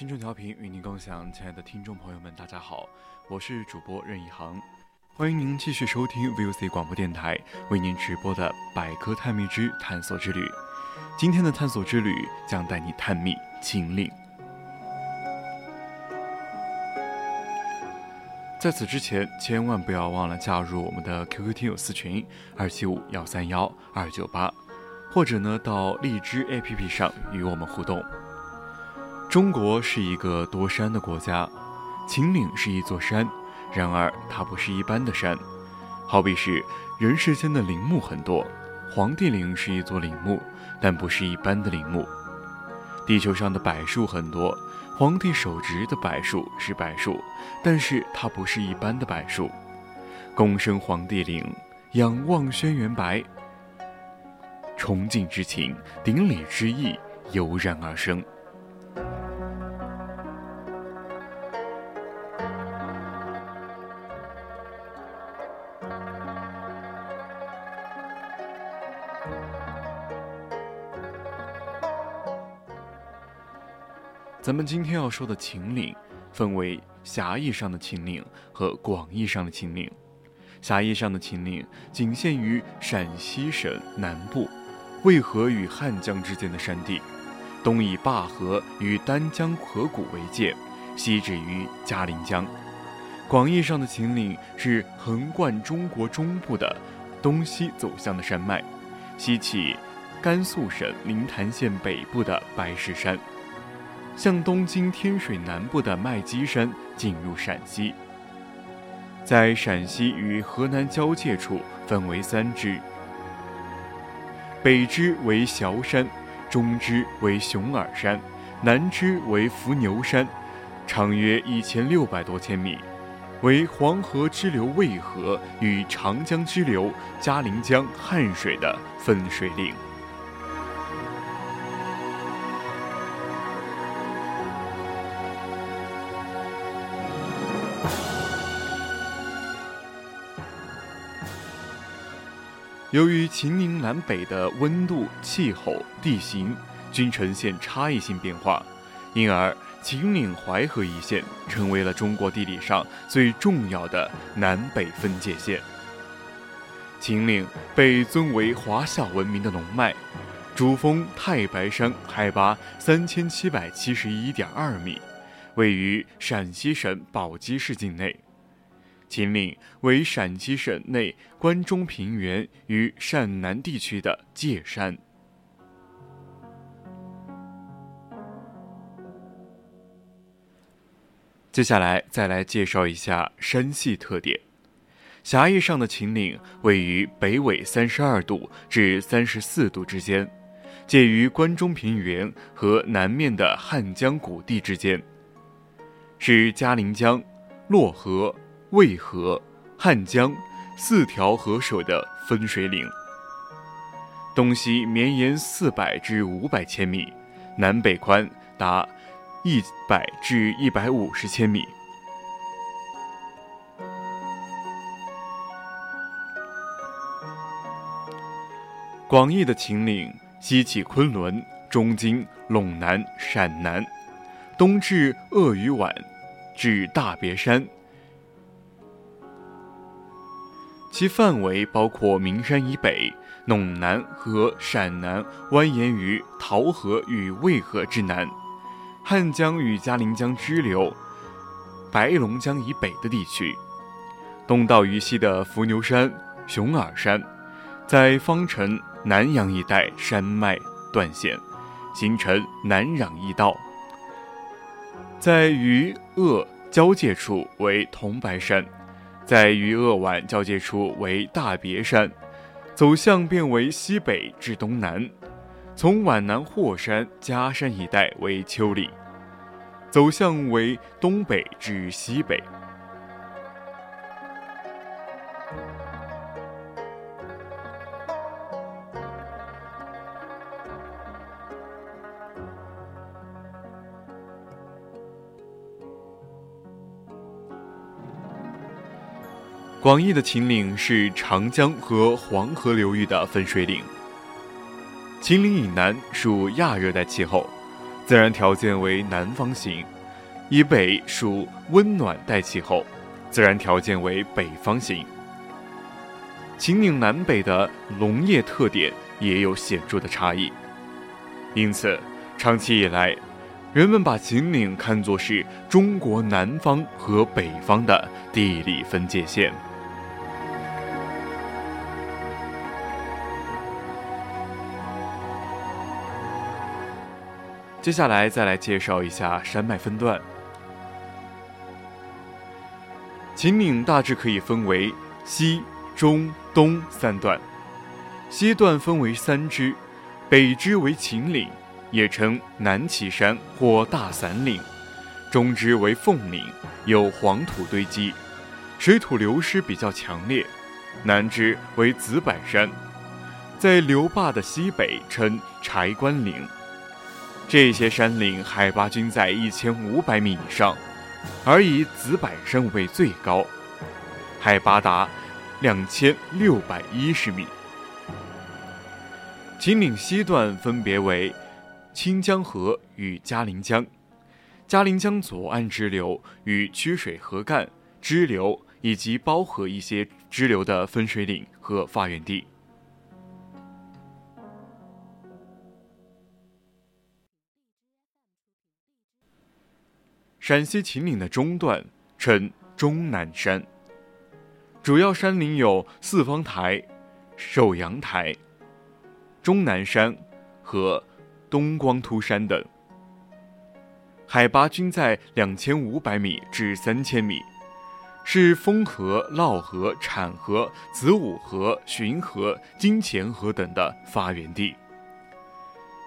青春调频与您共享，亲爱的听众朋友们，大家好，我是主播任一航，欢迎您继续收听 VOC 广播电台为您直播的百科探秘之探索之旅。今天的探索之旅将带你探秘秦岭。在此之前，千万不要忘了加入我们的 QQ 听友私群二七五幺三幺二九八，或者呢到荔枝 APP 上与我们互动。中国是一个多山的国家，秦岭是一座山，然而它不是一般的山。好比是人世间的陵墓很多，黄帝陵是一座陵墓，但不是一般的陵墓。地球上的柏树很多，皇帝手植的柏树是柏树，但是它不是一般的柏树。躬身黄帝陵，仰望轩辕白，崇敬之情，顶礼之意油然而生。咱们今天要说的秦岭，分为狭义上的秦岭和广义上的秦岭。狭义上的秦岭仅限于陕西省南部，渭河与汉江之间的山地，东以灞河与丹江河谷为界，西止于嘉陵江。广义上的秦岭是横贯中国中部的东西走向的山脉，西起甘肃省临潭县北部的白石山。向东经天水南部的麦积山进入陕西，在陕西与河南交界处分为三支：北支为崤山，中支为熊耳山，南支为伏牛山，长约一千六百多千米，为黄河支流渭河与长江支流嘉陵江汉水的分水岭。由于秦岭南北的温度、气候、地形均呈现差异性变化，因而秦岭淮河一线成为了中国地理上最重要的南北分界线。秦岭被尊为华夏文明的龙脉，主峰太白山海拔三千七百七十一点二米，位于陕西省宝鸡市境内。秦岭为陕西省内关中平原与陕南地区的界山。接下来再来介绍一下山系特点。狭义上的秦岭位于北纬三十二度至三十四度之间，介于关中平原和南面的汉江谷地之间，是嘉陵江、洛河。渭河、汉江四条河水的分水岭，东西绵延四百至五百千米，南北宽达一百至一百五十千米。广义的秦岭，西起昆仑，中经陇南、陕南，东至鄂豫皖，至大别山。其范围包括名山以北、陇南和陕南蜿蜒于洮河与渭河之南、汉江与嘉陵江支流、白龙江以北的地区，东到渝西的伏牛山、熊耳山，在方城南阳一带山脉断线，形成南壤驿道。在渝鄂交界处为桐白山，在与鄂皖交界处为大别山，走向变为西北至东南，从皖南霍山、嘉山一带为丘陵，走向为东北至西北。广义的秦岭是长江和黄河流域的分水岭。秦岭以南属亚热带气候，自然条件为南方型；以北属温暖带气候，自然条件为北方型。秦岭南北的农业特点也有显著的差异，因此长期以来，人们把秦岭看作是中国南方和北方的地理分界线。接下来再来介绍一下山脉分段。秦岭大致可以分为西、中、东三段。西段分为三支，北支为秦岭，也称南岐山或大散岭；中支为凤岭，有黄土堆积，水土流失比较强烈；南支为子柏山，在流坝的西北，称柴关岭。这些山岭海拔均在一千五百米以上，而以紫柏山为最高，海拔达两千六百一十米。秦岭西段分别为清江河与嘉陵江，嘉陵江左岸支流与曲水河干支流以及包河一些支流的分水岭和发源地。陕西秦岭的中段称终南山，主要山岭有四方台、首阳台、终南山和东光秃山等，海拔均在两千五百米至三千米，是丰河、涝河、产河、子午河、浔河、金钱河等的发源地，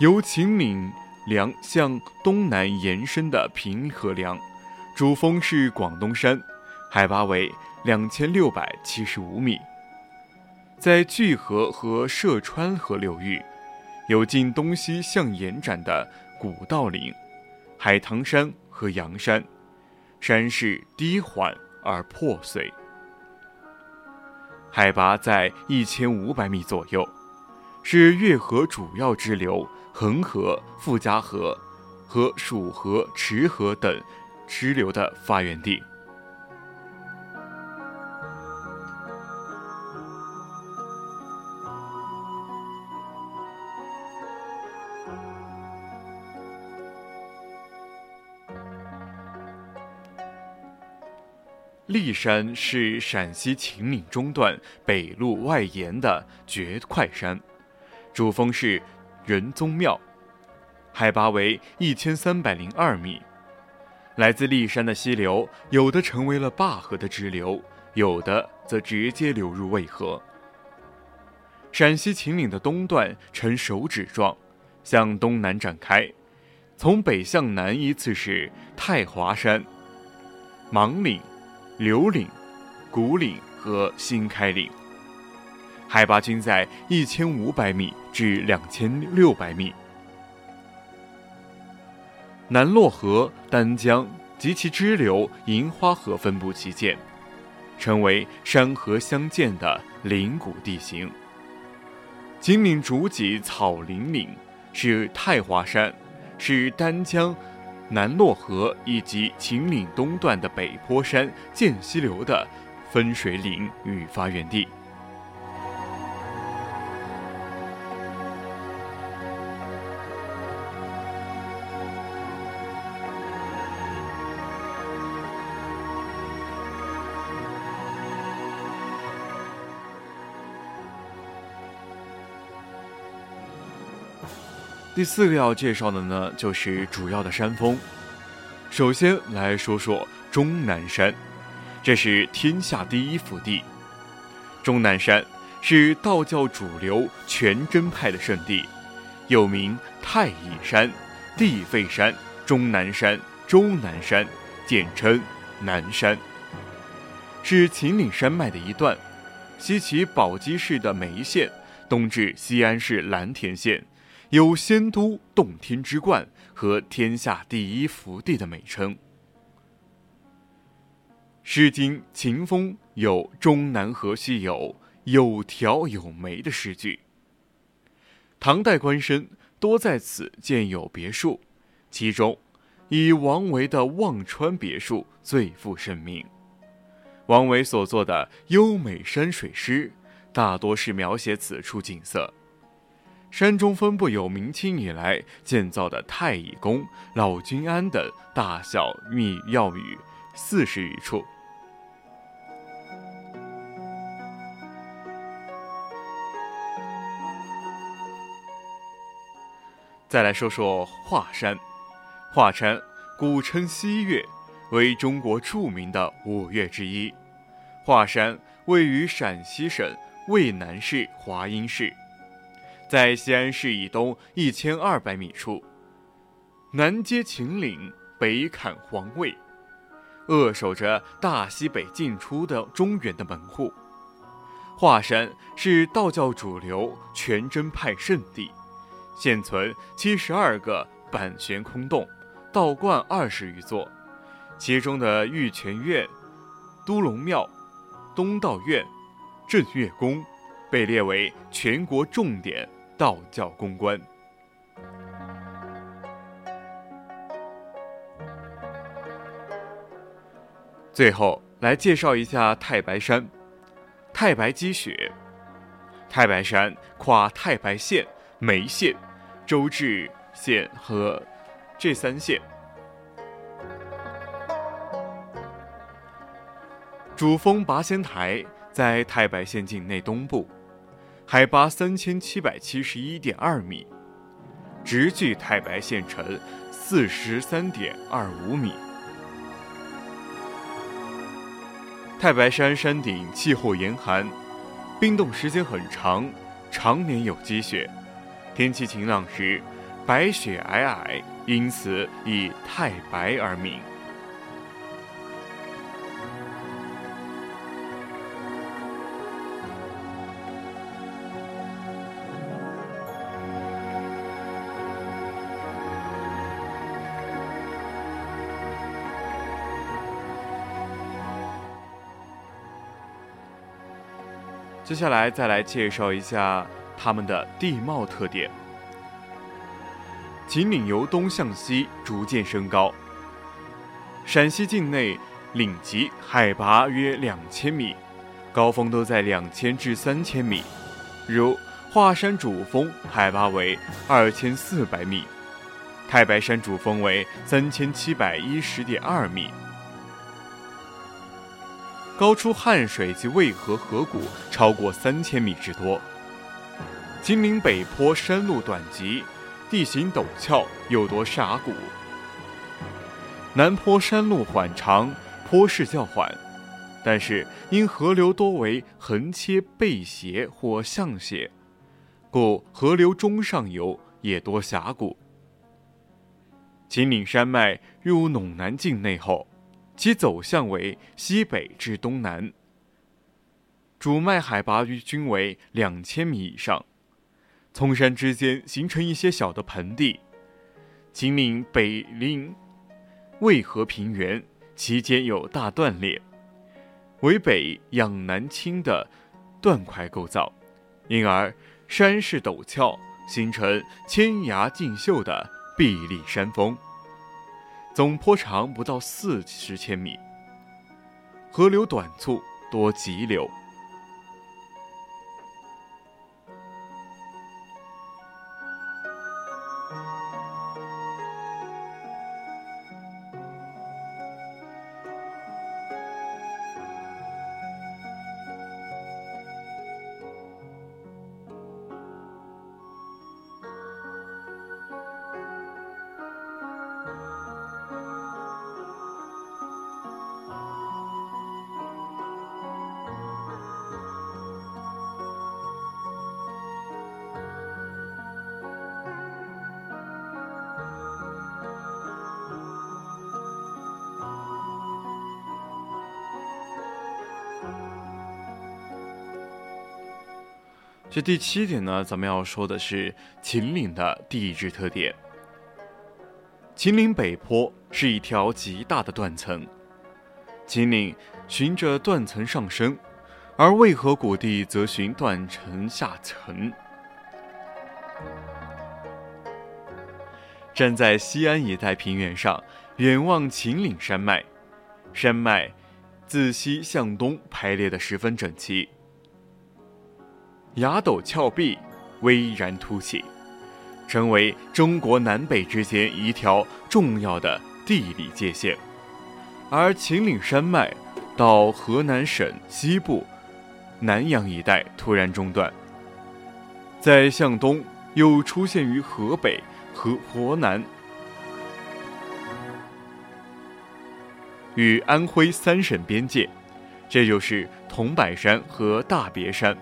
由秦岭。梁向东南延伸的平河梁，主峰是广东山，海拔为两千六百七十五米。在巨河和涉川河流域，有近东西向延展的古道岭、海棠山和阳山，山势低缓而破碎，海拔在一千五百米左右，是越河主要支流。恒河、富家河和蜀河、池河等支流的发源地。骊山是陕西秦岭中段北麓外延的绝快山，主峰是。仁宗庙，海拔为一千三百零二米。来自骊山的溪流，有的成为了灞河的支流，有的则直接流入渭河。陕西秦岭的东段呈手指状，向东南展开，从北向南依次是太华山、芒岭、刘岭、古岭和新开岭。海拔均在一千五百米至两千六百米。南洛河、丹江及其支流银花河分布其间，成为山河相间的岭谷地形。秦岭主脊草林岭是太华山，是丹江、南洛河以及秦岭东段的北坡山涧溪流的分水岭与发源地。第四个要介绍的呢，就是主要的山峰。首先来说说终南山，这是天下第一福地。终南山是道教主流全真派的圣地，又名太乙山、地肺山、终南山、周南山，简称南山，是秦岭山脉的一段，西起宝鸡市的眉县，东至西安市蓝田县。有“仙都洞天之冠”和“天下第一福地”的美称，《诗经·秦风》有“终南河西有有条有梅”的诗句。唐代官绅多在此建有别墅，其中以王维的望川别墅最负盛名。王维所作的优美山水诗，大多是描写此处景色。山中分布有明清以来建造的太乙宫、老君庵等大小密庙宇四十余处。再来说说华山，华山古称西岳，为中国著名的五岳之一。华山位于陕西省渭南市华阴市。在西安市以东一千二百米处，南接秦岭，北坎黄渭，扼守着大西北进出的中原的门户。华山是道教主流全真派圣地，现存七十二个板悬空洞，道观二十余座，其中的玉泉院、都龙庙、东道院、镇岳宫，被列为全国重点。道教公关。最后来介绍一下太白山，太白积雪。太白山跨太白县、眉县、周至县和这三县，主峰拔仙台在太白县境内东部。海拔三千七百七十一点二米，直距太白县城四十三点二五米。太白山山顶气候严寒，冰冻时间很长，常年有积雪。天气晴朗时，白雪皑皑，因此以太白而名。接下来再来介绍一下它们的地貌特点。秦岭由东向西逐渐升高，陕西境内岭级海拔约两千米，高峰都在两千至三千米，如华山主峰海拔为二千四百米，太白山主峰为三千七百一十点二米。高出汉水及渭河河谷超过三千米之多。金陵北坡山路短急，地形陡峭，又多峡谷；南坡山路缓长，坡势较缓，但是因河流多为横切背斜或向斜，故河流中上游也多峡谷。秦岭山脉入陇南境内后。其走向为西北至东南，主脉海拔均为两千米以上，葱山之间形成一些小的盆地。秦岭北临渭河平原，其间有大断裂，为北仰南倾的断块构造，因而山势陡峭，形成千崖竞秀的壁立山峰。总坡长不到四十千米，河流短促，多急流。这第七点呢，咱们要说的是秦岭的地质特点。秦岭北坡是一条极大的断层，秦岭循着断层上升，而渭河谷地则循断层下沉。站在西安一带平原上，远望秦岭山脉，山脉自西向东排列的十分整齐，崖陡峭壁巍然凸起。成为中国南北之间一条重要的地理界限，而秦岭山脉到河南省西部南阳一带突然中断，在向东又出现于河北和河南与安徽三省边界，这就是桐柏山和大别山。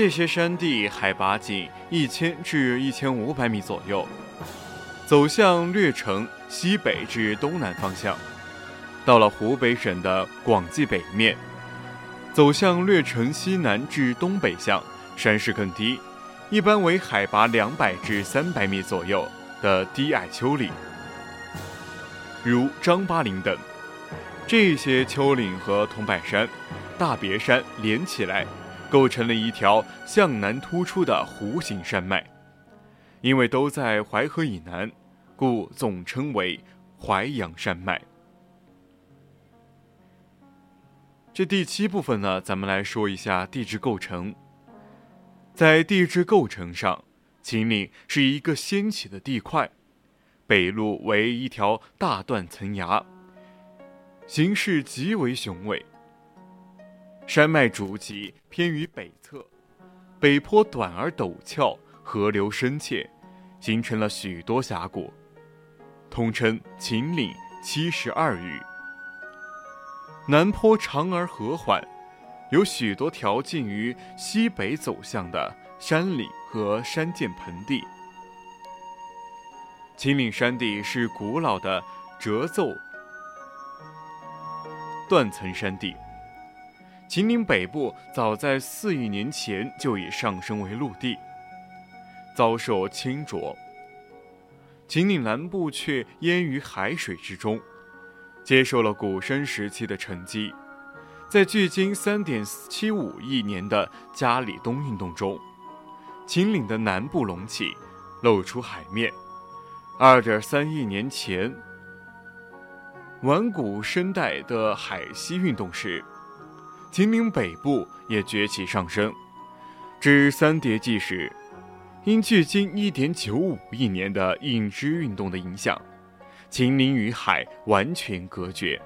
这些山地海拔仅一千至一千五百米左右，走向略呈西北至东南方向。到了湖北省的广济北面，走向略呈西南至东北向，山势更低，一般为海拔两百至三百米左右的低矮丘陵，如张巴陵等。这些丘陵和桐柏山、大别山连起来。构成了一条向南突出的弧形山脉，因为都在淮河以南，故总称为淮阳山脉。这第七部分呢，咱们来说一下地质构成。在地质构成上，秦岭是一个掀起的地块，北麓为一条大断层崖，形势极为雄伟。山脉主脊偏于北侧，北坡短而陡峭，河流深切，形成了许多峡谷，统称秦岭七十二隅。南坡长而和缓，有许多条近于西北走向的山岭和山涧盆地。秦岭山地是古老的褶皱断层山地。秦岭北部早在四亿年前就已上升为陆地，遭受侵浊；秦岭南部却淹于海水之中，接受了古生时期的沉积。在距今三点七五亿年的加里东运动中，秦岭的南部隆起，露出海面；二点三亿年前晚古生代的海西运动时。秦岭北部也崛起上升，至三叠纪时，因距今一点九五亿年的硬支运动的影响，秦岭与海完全隔绝，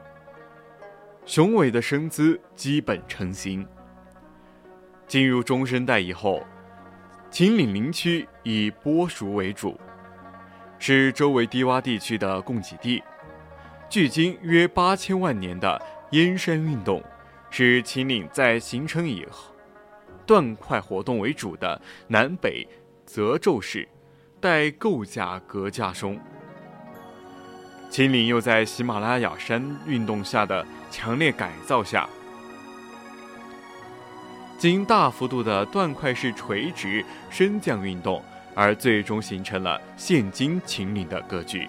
雄伟的身姿基本成型。进入中生代以后，秦岭林区以播熟为主，是周围低洼地区的供给地。距今约八千万年的燕山运动。是秦岭在形成以后，断块活动为主的南北褶皱式带构架格架中。秦岭又在喜马拉雅山运动下的强烈改造下，经大幅度的断块式垂直升降运动，而最终形成了现今秦岭的格局。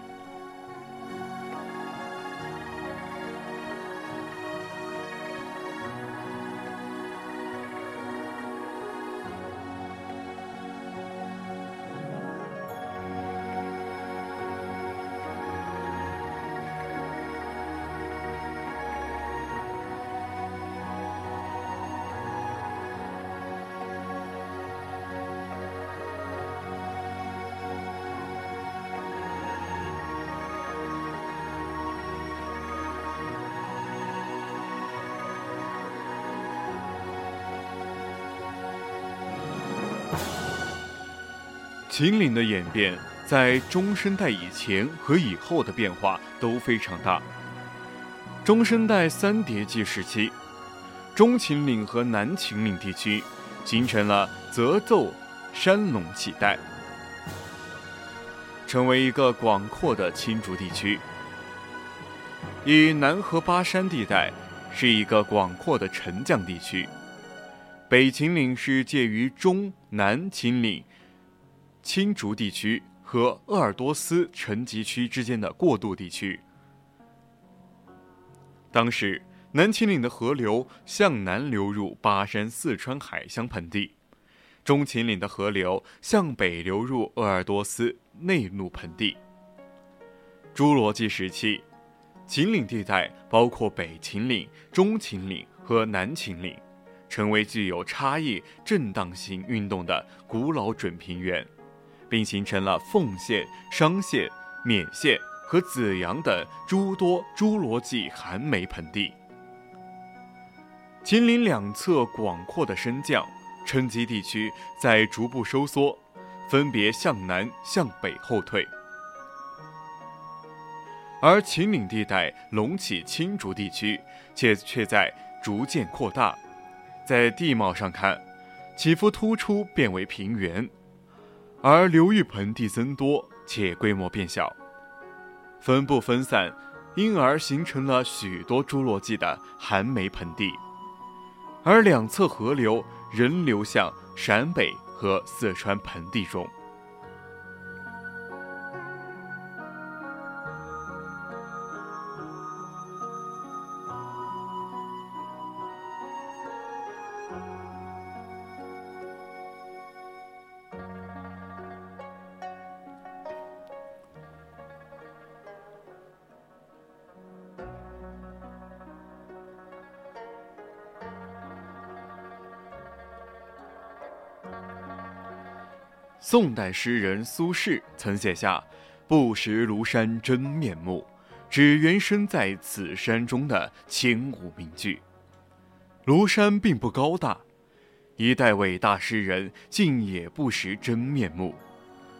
秦岭的演变在中生代以前和以后的变化都非常大。中生代三叠纪时期，中秦岭和南秦岭地区形成了泽奏山隆气带，成为一个广阔的青竹地区。以南河巴山地带是一个广阔的沉降地区，北秦岭是介于中南秦岭青竹地区和鄂尔多斯沉积区之间的过渡地区。当时，南秦岭的河流向南流入巴山四川海乡盆地，中秦岭的河流向北流入鄂尔多斯内陆盆地。侏罗纪时期，秦岭地带包括北秦岭、中秦岭和南秦岭，成为具有差异震荡型运动的古老准平原，并形成了奉县、商县、勉县。和紫阳等诸多侏罗纪寒梅盆地，秦岭两侧广阔的升降沉积地区在逐步收缩，分别向南向北后退，而秦岭地带隆起青竹地区却却在逐渐扩大，在地貌上看，起伏突出变为平原，而流域盆地增多且规模变小。分布分散，因而形成了许多侏罗纪的寒梅盆地，而两侧河流仍流向陕北和四川盆地中。宋代诗人苏轼曾写下“不识庐山真面目，只缘身在此山中”的千古名句。庐山并不高大，一代伟大诗人竟也不识真面目，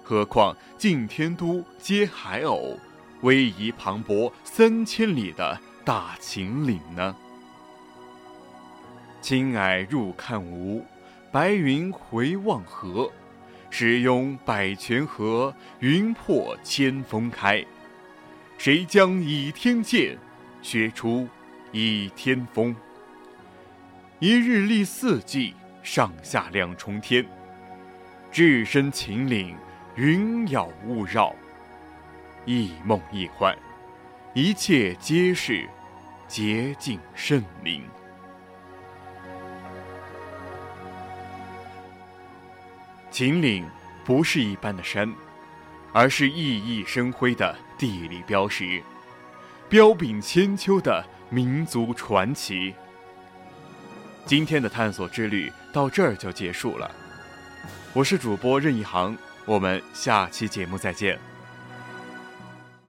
何况近天都接海偶，威仪磅礴三千里的大秦岭呢？青霭入看无，白云回望河。时拥百泉河，云破千峰开。谁将倚天剑，削出倚天峰？一日历四季，上下两重天。置身秦岭，云遶雾绕，一梦一幻，一切皆是洁净圣灵。秦岭不是一般的山，而是熠熠生辉的地理标识，彪炳千秋的民族传奇。今天的探索之旅到这儿就结束了，我是主播任一航，我们下期节目再见。